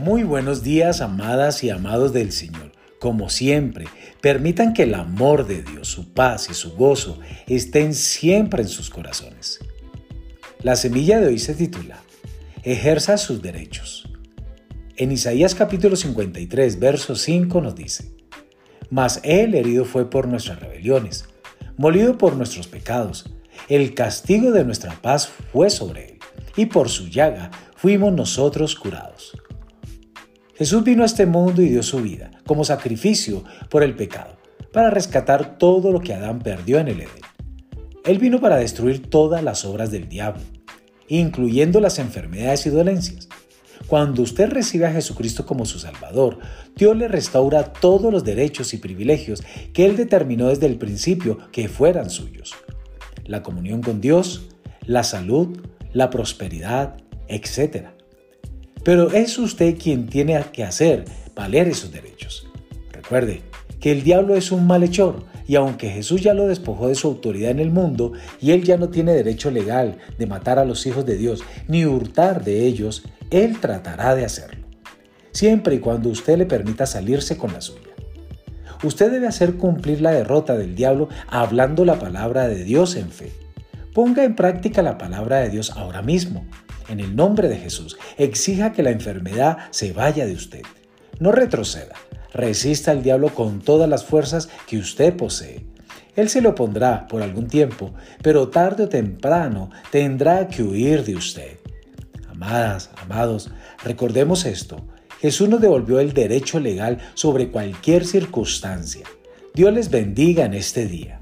Muy buenos días, amadas y amados del Señor. Como siempre, permitan que el amor de Dios, su paz y su gozo estén siempre en sus corazones. La semilla de hoy se titula Ejerza sus derechos. En Isaías capítulo 53, verso 5 nos dice, Mas Él herido fue por nuestras rebeliones, molido por nuestros pecados, el castigo de nuestra paz fue sobre Él, y por su llaga fuimos nosotros curados. Jesús vino a este mundo y dio su vida como sacrificio por el pecado, para rescatar todo lo que Adán perdió en el Edén. Él vino para destruir todas las obras del diablo, incluyendo las enfermedades y dolencias. Cuando usted recibe a Jesucristo como su Salvador, Dios le restaura todos los derechos y privilegios que Él determinó desde el principio que fueran suyos. La comunión con Dios, la salud, la prosperidad, etc. Pero es usted quien tiene que hacer valer esos derechos. Recuerde que el diablo es un malhechor y aunque Jesús ya lo despojó de su autoridad en el mundo y él ya no tiene derecho legal de matar a los hijos de Dios ni hurtar de ellos, él tratará de hacerlo. Siempre y cuando usted le permita salirse con la suya. Usted debe hacer cumplir la derrota del diablo hablando la palabra de Dios en fe. Ponga en práctica la palabra de Dios ahora mismo en el nombre de Jesús, exija que la enfermedad se vaya de usted. No retroceda, resista al diablo con todas las fuerzas que usted posee. Él se lo pondrá por algún tiempo, pero tarde o temprano tendrá que huir de usted. Amadas, amados, recordemos esto. Jesús nos devolvió el derecho legal sobre cualquier circunstancia. Dios les bendiga en este día.